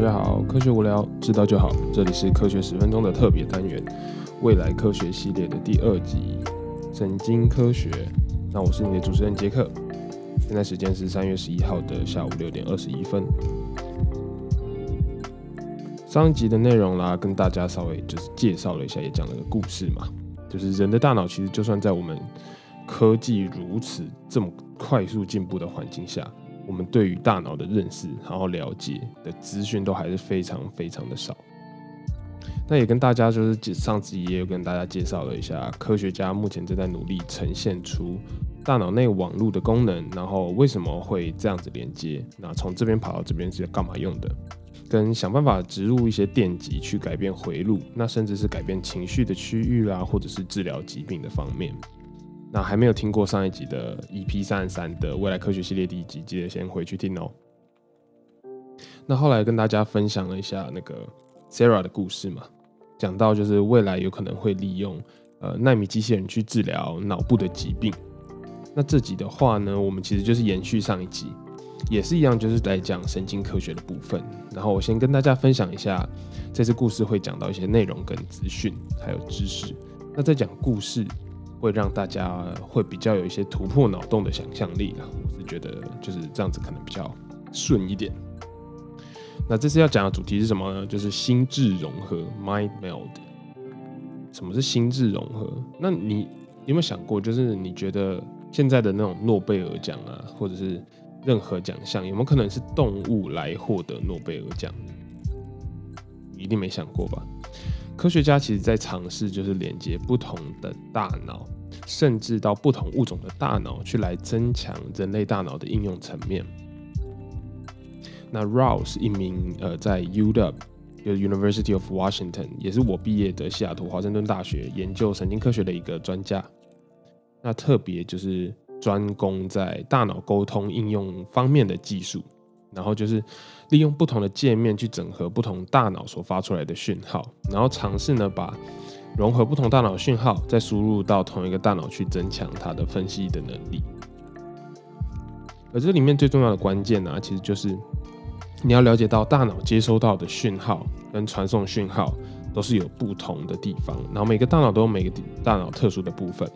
大家好，科学无聊，知道就好。这里是科学十分钟的特别单元，未来科学系列的第二集，神经科学。那我是你的主持人杰克，现在时间是三月十一号的下午六点二十一分。上一集的内容啦，跟大家稍微就是介绍了一下，也讲了个故事嘛，就是人的大脑其实就算在我们科技如此这么快速进步的环境下。我们对于大脑的认识，然后了解的资讯都还是非常非常的少。那也跟大家就是上集也有跟大家介绍了一下，科学家目前正在努力呈现出大脑内网络的功能，然后为什么会这样子连接？那从这边跑到这边是干嘛用的？跟想办法植入一些电极去改变回路，那甚至是改变情绪的区域啦，或者是治疗疾病的方面。那还没有听过上一集的 EP 三十三的未来科学系列第一集，记得先回去听哦。那后来跟大家分享了一下那个 Sarah 的故事嘛，讲到就是未来有可能会利用呃纳米机器人去治疗脑部的疾病。那这集的话呢，我们其实就是延续上一集，也是一样，就是在讲神经科学的部分。然后我先跟大家分享一下这次故事会讲到一些内容跟资讯，还有知识。那在讲故事。会让大家会比较有一些突破脑洞的想象力啦，我是觉得就是这样子可能比较顺一点。那这次要讲的主题是什么呢？就是心智融合 （mind meld）。什么是心智融合？那你有没有想过，就是你觉得现在的那种诺贝尔奖啊，或者是任何奖项，有没有可能是动物来获得诺贝尔奖？一定没想过吧？科学家其实在尝试，就是连接不同的大脑，甚至到不同物种的大脑，去来增强人类大脑的应用层面。那 Rao 是一名呃，在 UW，就是 University of Washington，也是我毕业的西雅图华盛顿大学研究神经科学的一个专家。那特别就是专攻在大脑沟通应用方面的技术。然后就是利用不同的界面去整合不同大脑所发出来的讯号，然后尝试呢把融合不同大脑讯号再输入到同一个大脑去增强它的分析的能力。而这里面最重要的关键呢，其实就是你要了解到大脑接收到的讯号跟传送讯号都是有不同的地方，然后每个大脑都有每个大脑特殊的部分。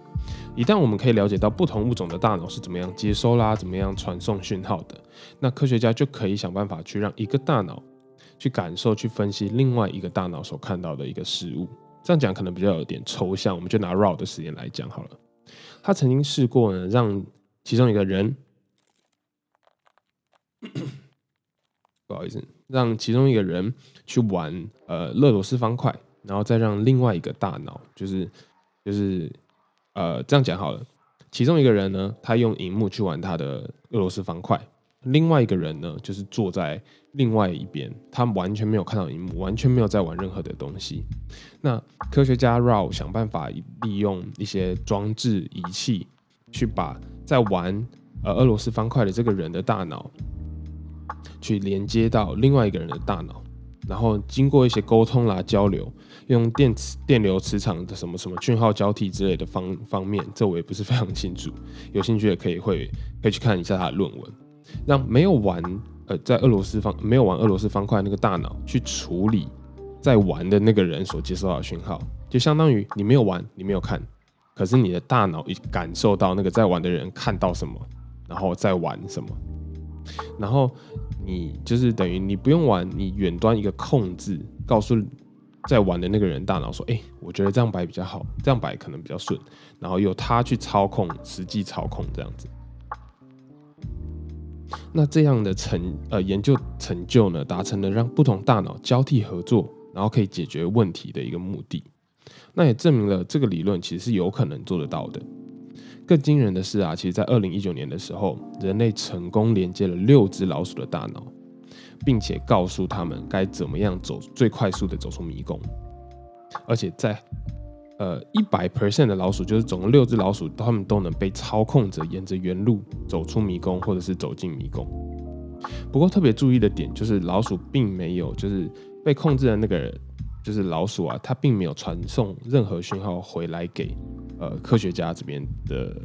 一旦我们可以了解到不同物种的大脑是怎么样接收啦，怎么样传送讯号的，那科学家就可以想办法去让一个大脑去感受、去分析另外一个大脑所看到的一个事物。这样讲可能比较有点抽象，我们就拿 Raw 的实验来讲好了。他曾经试过呢，让其中一个人，不好意思，让其中一个人去玩呃勒罗斯方块，然后再让另外一个大脑，就是就是。呃，这样讲好了。其中一个人呢，他用荧幕去玩他的俄罗斯方块；另外一个人呢，就是坐在另外一边，他完全没有看到荧幕，完全没有在玩任何的东西。那科学家 Rao 想办法利用一些装置仪器，去把在玩呃俄罗斯方块的这个人的大脑，去连接到另外一个人的大脑。然后经过一些沟通啦、交流，用电磁、电流、磁场的什么什么讯号交替之类的方方面，这我也不是非常清楚。有兴趣也可以会可以去看一下他的论文。让没有玩呃在俄罗斯方没有玩俄罗斯方块那个大脑去处理在玩的那个人所接收到的讯号，就相当于你没有玩，你没有看，可是你的大脑已感受到那个在玩的人看到什么，然后在玩什么，然后。你就是等于你不用玩，你远端一个控制，告诉在玩的那个人大脑说：“哎，我觉得这样摆比较好，这样摆可能比较顺。”然后由他去操控，实际操控这样子。那这样的成呃研究成就呢，达成了让不同大脑交替合作，然后可以解决问题的一个目的。那也证明了这个理论其实是有可能做得到的。更惊人的是啊，其实，在二零一九年的时候，人类成功连接了六只老鼠的大脑，并且告诉他们该怎么样走最快速的走出迷宫。而且在呃一百 percent 的老鼠，就是总共六只老鼠，它们都能被操控着沿着原路走出迷宫，或者是走进迷宫。不过特别注意的点就是，老鼠并没有就是被控制的那个就是老鼠啊，它并没有传送任何讯号回来给。呃，科学家这边的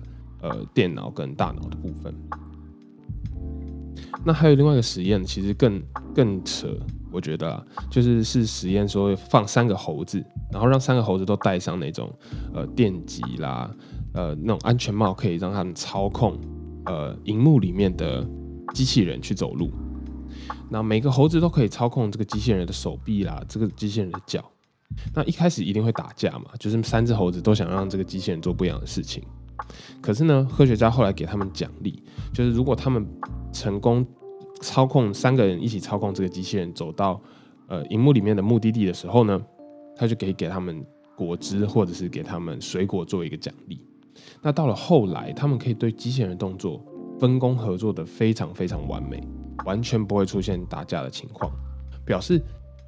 呃电脑跟大脑的部分，那还有另外一个实验，其实更更扯，我觉得啊，就是是实验说放三个猴子，然后让三个猴子都戴上那种呃电极啦，呃那种安全帽，可以让他们操控呃荧幕里面的机器人去走路。那每个猴子都可以操控这个机器人的手臂啦，这个机器人的脚。那一开始一定会打架嘛，就是三只猴子都想让这个机器人做不一样的事情。可是呢，科学家后来给他们奖励，就是如果他们成功操控三个人一起操控这个机器人走到呃荧幕里面的目的地的时候呢，他就可以给他们果汁或者是给他们水果做一个奖励。那到了后来，他们可以对机器人动作分工合作的非常非常完美，完全不会出现打架的情况，表示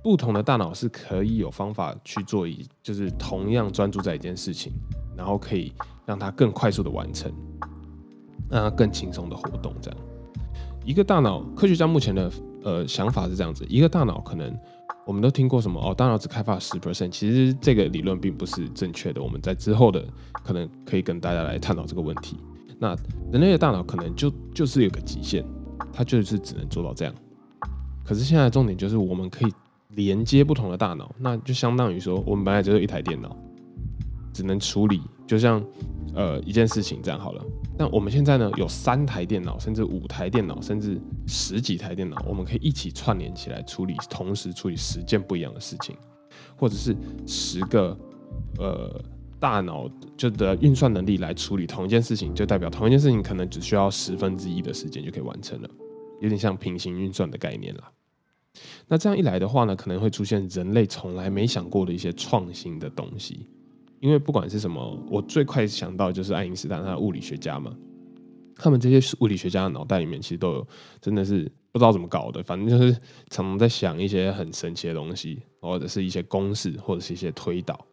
不同的大脑是可以有方法去做一，就是同样专注在一件事情，然后可以。让它更快速的完成，让它更轻松的活动。这样，一个大脑，科学家目前的呃想法是这样子：一个大脑可能我们都听过什么哦，大脑只开发十 percent，其实这个理论并不是正确的。我们在之后的可能可以跟大家来探讨这个问题。那人类的大脑可能就就是有个极限，它就是只能做到这样。可是现在重点就是我们可以连接不同的大脑，那就相当于说我们本来只有一台电脑，只能处理，就像。呃，一件事情这样好了。那我们现在呢，有三台电脑，甚至五台电脑，甚至十几台电脑，我们可以一起串联起来处理，同时处理十件不一样的事情，或者是十个呃大脑就的运算能力来处理同一件事情，就代表同一件事情可能只需要十分之一的时间就可以完成了，有点像平行运算的概念了。那这样一来的话呢，可能会出现人类从来没想过的一些创新的东西。因为不管是什么，我最快想到就是爱因斯坦，他的物理学家嘛。他们这些物理学家的脑袋里面其实都有，真的是不知道怎么搞的，反正就是常常在想一些很神奇的东西，或者是一些公式，或者是一些推导。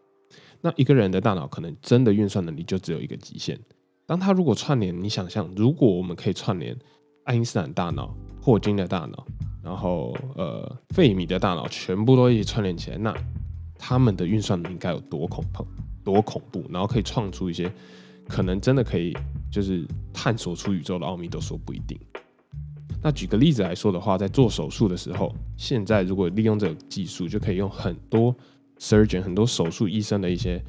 那一个人的大脑可能真的运算能力就只有一个极限。当他如果串联，你想象，如果我们可以串联爱因斯坦大脑、霍金的大脑，然后呃费米的大脑，全部都一起串联起来，那他们的运算能力该有多恐怖？多恐怖，然后可以创出一些可能真的可以就是探索出宇宙的奥秘都说不一定。那举个例子来说的话，在做手术的时候，现在如果利用这个技术，就可以用很多 surgeon 很多手术医生的一些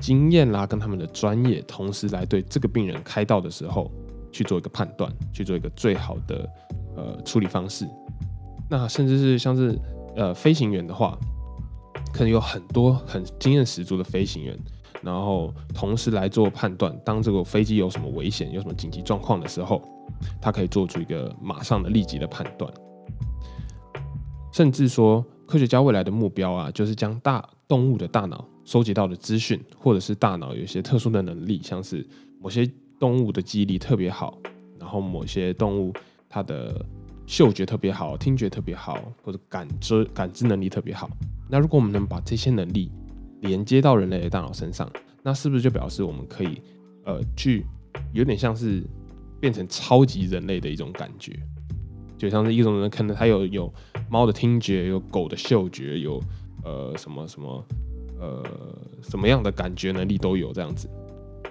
经验啦，跟他们的专业，同时来对这个病人开刀的时候去做一个判断，去做一个最好的呃处理方式。那甚至是像是呃飞行员的话，可能有很多很经验十足的飞行员。然后同时来做判断，当这个飞机有什么危险、有什么紧急状况的时候，他可以做出一个马上的、立即的判断。甚至说，科学家未来的目标啊，就是将大动物的大脑收集到的资讯，或者是大脑有一些特殊的能力，像是某些动物的记忆力特别好，然后某些动物它的嗅觉特别好、听觉特别好，或者感知感知能力特别好。那如果我们能把这些能力，连接到人类的大脑身上，那是不是就表示我们可以，呃，去有点像是变成超级人类的一种感觉，就像是一种人可能他有有猫的听觉，有狗的嗅觉，有呃什么什么呃什么样的感觉能力都有这样子。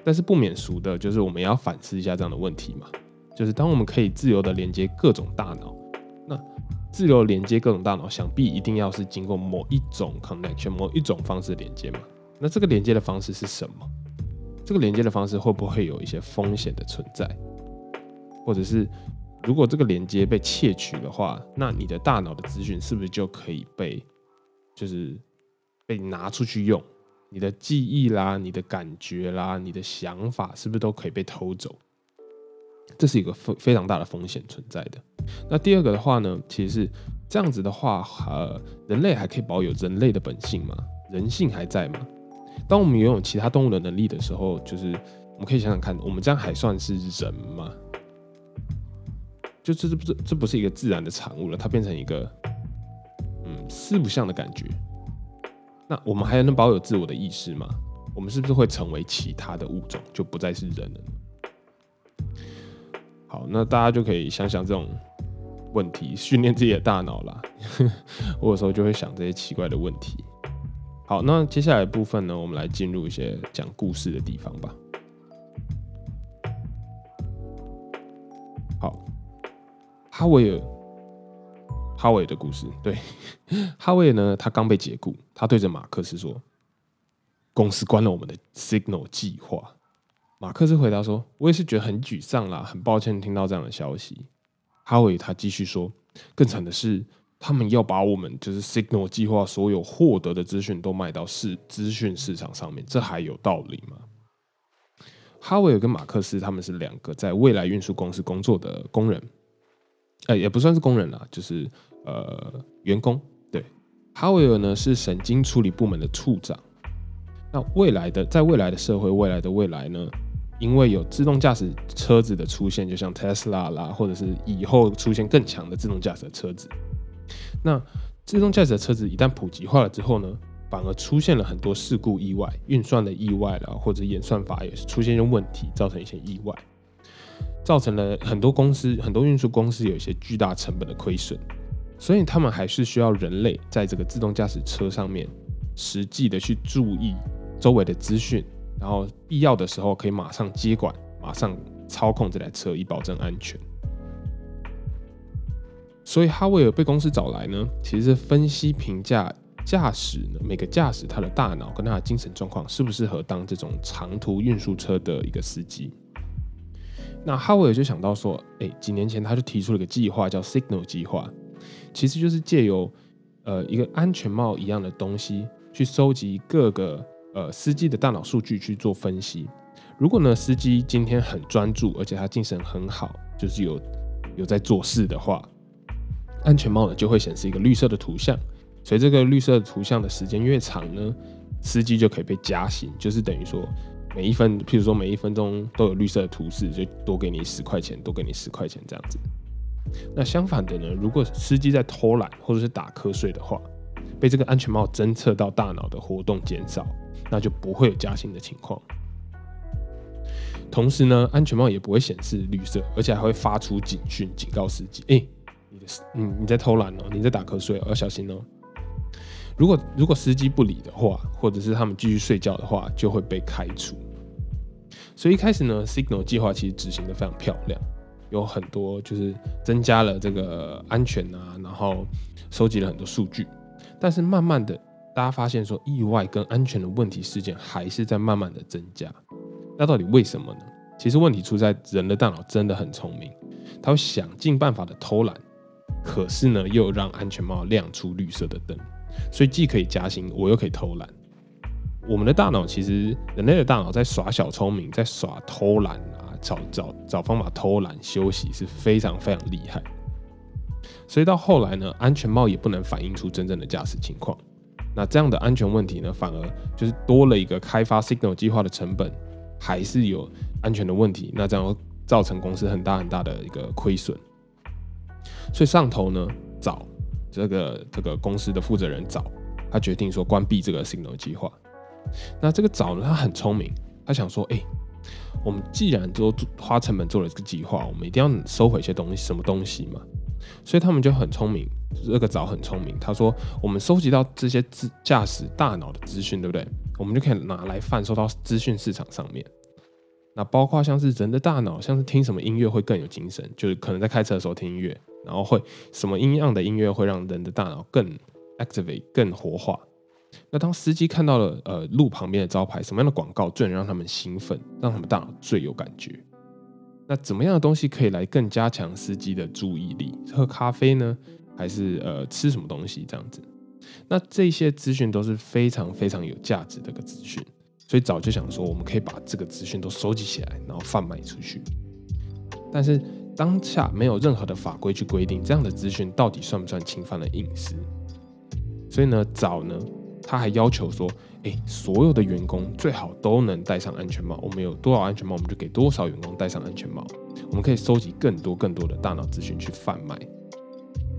但是不免俗的就是我们要反思一下这样的问题嘛，就是当我们可以自由的连接各种大脑，那。自由连接各种大脑，想必一定要是经过某一种 connection，某一种方式连接嘛？那这个连接的方式是什么？这个连接的方式会不会有一些风险的存在？或者是如果这个连接被窃取的话，那你的大脑的资讯是不是就可以被就是被拿出去用？你的记忆啦、你的感觉啦、你的想法是不是都可以被偷走？这是一个非非常大的风险存在的。那第二个的话呢，其实是这样子的话，呃，人类还可以保有人类的本性吗？人性还在吗？当我们拥有其他动物的能力的时候，就是我们可以想想看，我们这样还算是人吗？就这这不这这不是一个自然的产物了，它变成一个嗯四不像的感觉。那我们还能保有自我的意识吗？我们是不是会成为其他的物种，就不再是人了？好，那大家就可以想想这种问题，训练自己的大脑啦。我有时候就会想这些奇怪的问题。好，那接下来部分呢，我们来进入一些讲故事的地方吧。好，哈维尔，哈维尔的故事，对，哈维尔呢，他刚被解雇，他对着马克思说：“公司关了我们的 Signal 计划。”马克思回答说：“我也是觉得很沮丧啦，很抱歉听到这样的消息。”哈维他继续说：“更惨的是，他们要把我们就是 Signal 计划所有获得的资讯都卖到市资讯市场上面，这还有道理吗？”哈维尔跟马克思他们是两个在未来运输公司工作的工人，呃，也不算是工人啦，就是呃员工。对，哈维尔呢是神经处理部门的处长。那未来的在未来的社会，未来的未来呢？因为有自动驾驶车子的出现，就像 Tesla 啦，或者是以后出现更强的自动驾驶车子。那自动驾驶的车子一旦普及化了之后呢？反而出现了很多事故意外、运算的意外了，或者演算法也是出现一些问题，造成一些意外，造成了很多公司、很多运输公司有一些巨大成本的亏损，所以他们还是需要人类在这个自动驾驶车上面实际的去注意周围的资讯，然后必要的时候可以马上接管、马上操控这台车，以保证安全。所以哈维尔被公司找来呢，其实是分析评价。驾驶呢？每个驾驶他的大脑跟他的精神状况适不适合当这种长途运输车的一个司机？那哈维尔就想到说，哎，几年前他就提出了一个计划，叫 Signal 计划，其实就是借由呃一个安全帽一样的东西，去收集各个呃司机的大脑数据去做分析。如果呢司机今天很专注，而且他精神很好，就是有有在做事的话，安全帽呢就会显示一个绿色的图像。所以这个绿色图像的时间越长呢，司机就可以被加薪，就是等于说每一分，譬如说每一分钟都有绿色的图示，就多给你十块钱，多给你十块钱这样子。那相反的呢，如果司机在偷懒或者是打瞌睡的话，被这个安全帽侦测到大脑的活动减少，那就不会有加薪的情况。同时呢，安全帽也不会显示绿色，而且还会发出警讯，警告司机：哎，你的你你在偷懒哦，你在打瞌睡，要小心哦。如果如果司机不理的话，或者是他们继续睡觉的话，就会被开除。所以一开始呢，Signal 计划其实执行的非常漂亮，有很多就是增加了这个安全啊，然后收集了很多数据。但是慢慢的，大家发现说意外跟安全的问题事件还是在慢慢的增加。那到底为什么呢？其实问题出在人的大脑真的很聪明，他会想尽办法的偷懒，可是呢又让安全帽亮出绿色的灯。所以既可以加薪，我又可以偷懒。我们的大脑其实，人类的大脑在耍小聪明，在耍偷懒啊，找找找方法偷懒休息是非常非常厉害。所以到后来呢，安全帽也不能反映出真正的驾驶情况。那这样的安全问题呢，反而就是多了一个开发 Signal 计划的成本，还是有安全的问题。那这样造成公司很大很大的一个亏损。所以上头呢，找。这个这个公司的负责人找他决定说关闭这个 Signal 计划。那这个找呢，他很聪明，他想说，哎，我们既然都花成本做了这个计划，我们一定要收回一些东西，什么东西嘛？所以他们就很聪明，这个早很聪明。他说，我们收集到这些资驾驶大脑的资讯，对不对？我们就可以拿来贩售到资讯市场上面。那包括像是人的大脑，像是听什么音乐会更有精神，就是可能在开车的时候听音乐。然后会什么音样的音乐会让人的大脑更 activate 更活化？那当司机看到了呃路旁边的招牌，什么样的广告最能让他们兴奋，让他们大脑最有感觉？那怎么样的东西可以来更加强司机的注意力？喝咖啡呢，还是呃吃什么东西这样子？那这些资讯都是非常非常有价值的一个资讯，所以早就想说我们可以把这个资讯都收集起来，然后贩卖出去。但是当下没有任何的法规去规定这样的资讯到底算不算侵犯了隐私，所以呢，早呢他还要求说，哎，所有的员工最好都能戴上安全帽。我们有多少安全帽，我们就给多少员工戴上安全帽。我们可以收集更多更多的大脑资讯去贩卖。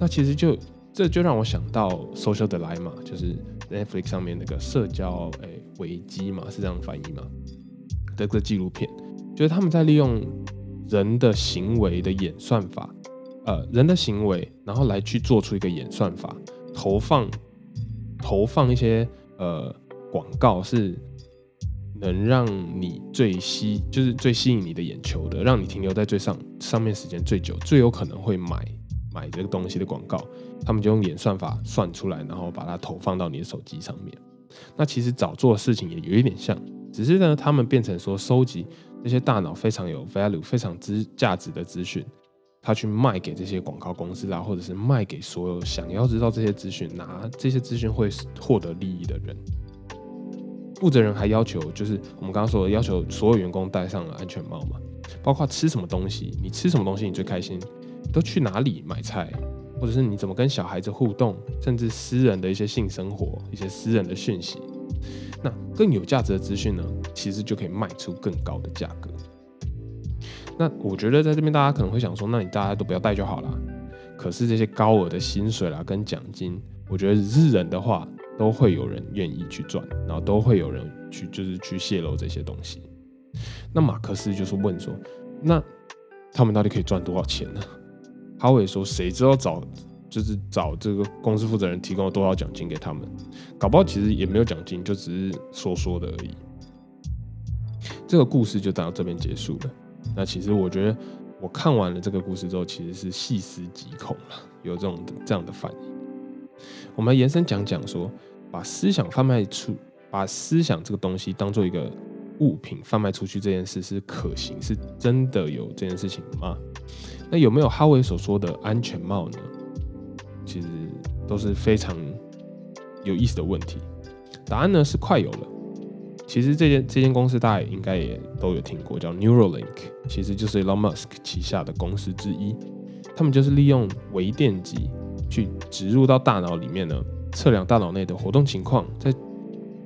那其实就这就让我想到 Social Dilemma，就是 Netflix 上面那个社交哎危机嘛，是这样翻译吗？的个纪录片，就是他们在利用。人的行为的演算法，呃，人的行为，然后来去做出一个演算法，投放投放一些呃广告，是能让你最吸，就是最吸引你的眼球的，让你停留在最上上面时间最久，最有可能会买买这个东西的广告，他们就用演算法算出来，然后把它投放到你的手机上面。那其实早做的事情也有一点像，只是呢，他们变成说收集这些大脑非常有 value、非常资价值的资讯，他去卖给这些广告公司啦，或者是卖给所有想要知道这些资讯、拿这些资讯会获得利益的人。负责人还要求，就是我们刚刚说的要求，所有员工戴上了安全帽嘛，包括吃什么东西，你吃什么东西你最开心，都去哪里买菜。或者是你怎么跟小孩子互动，甚至私人的一些性生活、一些私人的讯息，那更有价值的资讯呢，其实就可以卖出更高的价格。那我觉得在这边大家可能会想说，那你大家都不要带就好了。可是这些高额的薪水啦跟奖金，我觉得日人的话都会有人愿意去赚，然后都会有人去就是去泄露这些东西。那马克思就是问说，那他们到底可以赚多少钱呢？哈维说：“谁知道找就是找这个公司负责人提供了多少奖金给他们？搞不好其实也没有奖金，就只是说说的而已。”这个故事就到这边结束了。那其实我觉得我看完了这个故事之后，其实是细思极恐了，有这种这样的反应。我们延伸讲讲说，把思想贩卖出，把思想这个东西当做一个物品贩卖出去这件事是可行，是真的有这件事情吗？那有没有哈维所说的安全帽呢？其实都是非常有意思的问题。答案呢是快有了。其实这间这间公司大家应该也都有听过，叫 Neuralink，其实就是 Elon Musk 旗下的公司之一。他们就是利用微电极去植入到大脑里面呢，测量大脑内的活动情况，再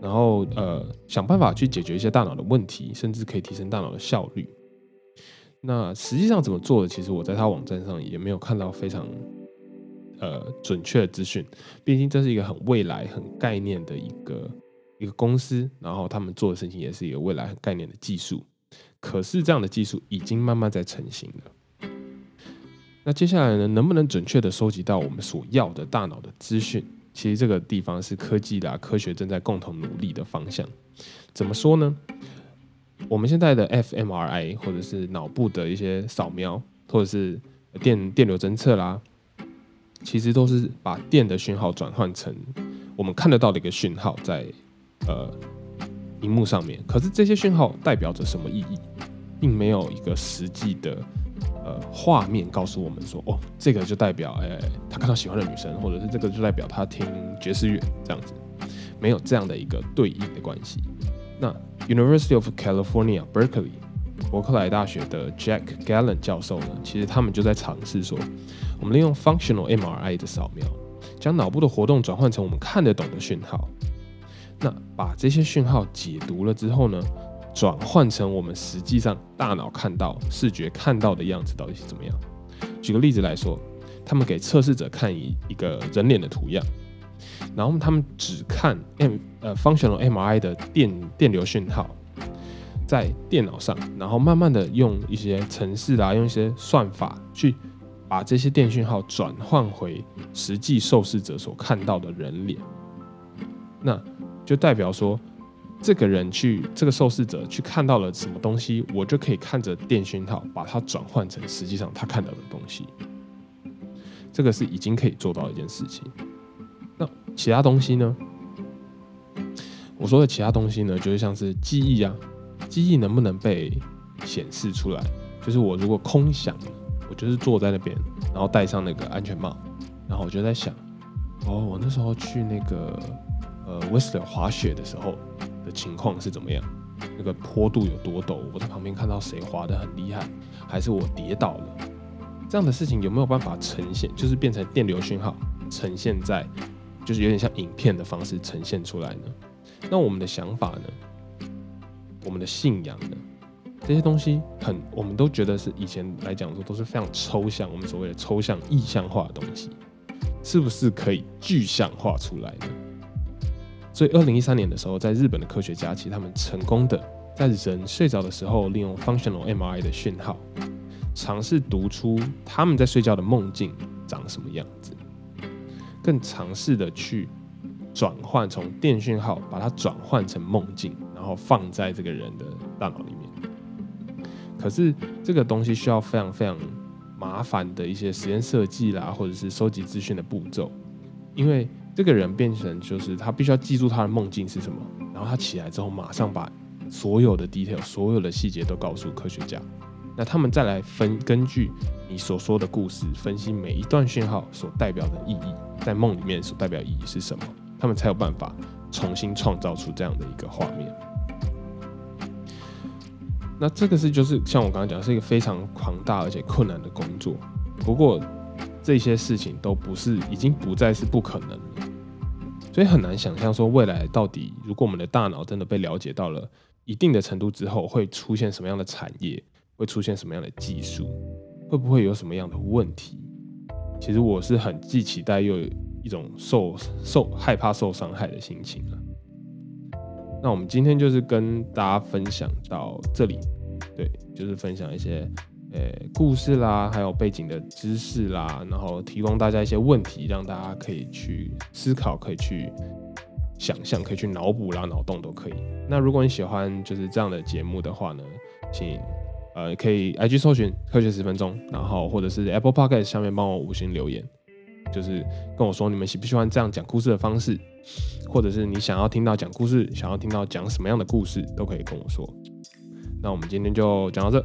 然后呃想办法去解决一些大脑的问题，甚至可以提升大脑的效率。那实际上怎么做的？其实我在他网站上也没有看到非常呃准确的资讯。毕竟这是一个很未来、很概念的一个一个公司，然后他们做的事情也是一个未来概念的技术。可是这样的技术已经慢慢在成型了。那接下来呢，能不能准确的收集到我们所要的大脑的资讯？其实这个地方是科技的科学正在共同努力的方向。怎么说呢？我们现在的 fMRI 或者是脑部的一些扫描，或者是电电流侦测啦，其实都是把电的讯号转换成我们看得到的一个讯号在呃荧幕上面。可是这些讯号代表着什么意义，并没有一个实际的呃画面告诉我们说，哦，这个就代表哎他看到喜欢的女生，或者是这个就代表他听爵士乐这样子，没有这样的一个对应的关系。那 University of California Berkeley 伯克莱大学的 Jack Gallen 教授呢，其实他们就在尝试说，我们利用 functional MRI 的扫描，将脑部的活动转换成我们看得懂的讯号。那把这些讯号解读了之后呢，转换成我们实际上大脑看到、视觉看到的样子到底是怎么样？举个例子来说，他们给测试者看一一个人脸的图样。然后他们只看 M 呃 functional MRI 的电电流讯号，在电脑上，然后慢慢的用一些程式啊，用一些算法去把这些电讯号转换回实际受试者所看到的人脸。那就代表说，这个人去这个受试者去看到了什么东西，我就可以看着电讯号把它转换成实际上他看到的东西。这个是已经可以做到一件事情。那其他东西呢？我说的其他东西呢，就是像是记忆啊，记忆能不能被显示出来？就是我如果空想，我就是坐在那边，然后戴上那个安全帽，然后我就在想，哦，我那时候去那个呃 Whistler 滑雪的时候的情况是怎么样？那个坡度有多陡？我在旁边看到谁滑得很厉害，还是我跌倒了？这样的事情有没有办法呈现？就是变成电流讯号呈现在？就是有点像影片的方式呈现出来呢。那我们的想法呢？我们的信仰呢？这些东西很，我们都觉得是以前来讲说都是非常抽象，我们所谓的抽象意象化的东西，是不是可以具象化出来呢？所以，二零一三年的时候，在日本的科学家其实他们成功的在人睡着的时候，利用 functional MRI 的讯号，尝试读出他们在睡觉的梦境长什么样子。更尝试的去转换从电讯号，把它转换成梦境，然后放在这个人的大脑里面。可是这个东西需要非常非常麻烦的一些实验设计啦，或者是收集资讯的步骤，因为这个人变成就是他必须要记住他的梦境是什么，然后他起来之后马上把所有的 detail、所有的细节都告诉科学家，那他们再来分根据你所说的故事分析每一段讯号所代表的意义，在梦里面所代表意义是什么，他们才有办法重新创造出这样的一个画面。那这个是就是像我刚刚讲，是一个非常庞大而且困难的工作。不过这些事情都不是，已经不再是不可能。所以很难想象说未来到底，如果我们的大脑真的被了解到了一定的程度之后，会出现什么样的产业，会出现什么样的技术，会不会有什么样的问题？其实我是很既期待又有一种受受害怕受伤害的心情了。那我们今天就是跟大家分享到这里，对，就是分享一些呃故事啦，还有背景的知识啦，然后提供大家一些问题，让大家可以去思考，可以去想象，可以去脑补啦、脑洞都可以。那如果你喜欢就是这样的节目的话呢，请呃可以 IG 搜寻科学十分钟，然后或者是 Apple Podcast 下面帮我五星留言。就是跟我说你们喜不喜欢这样讲故事的方式，或者是你想要听到讲故事，想要听到讲什么样的故事，都可以跟我说。那我们今天就讲到这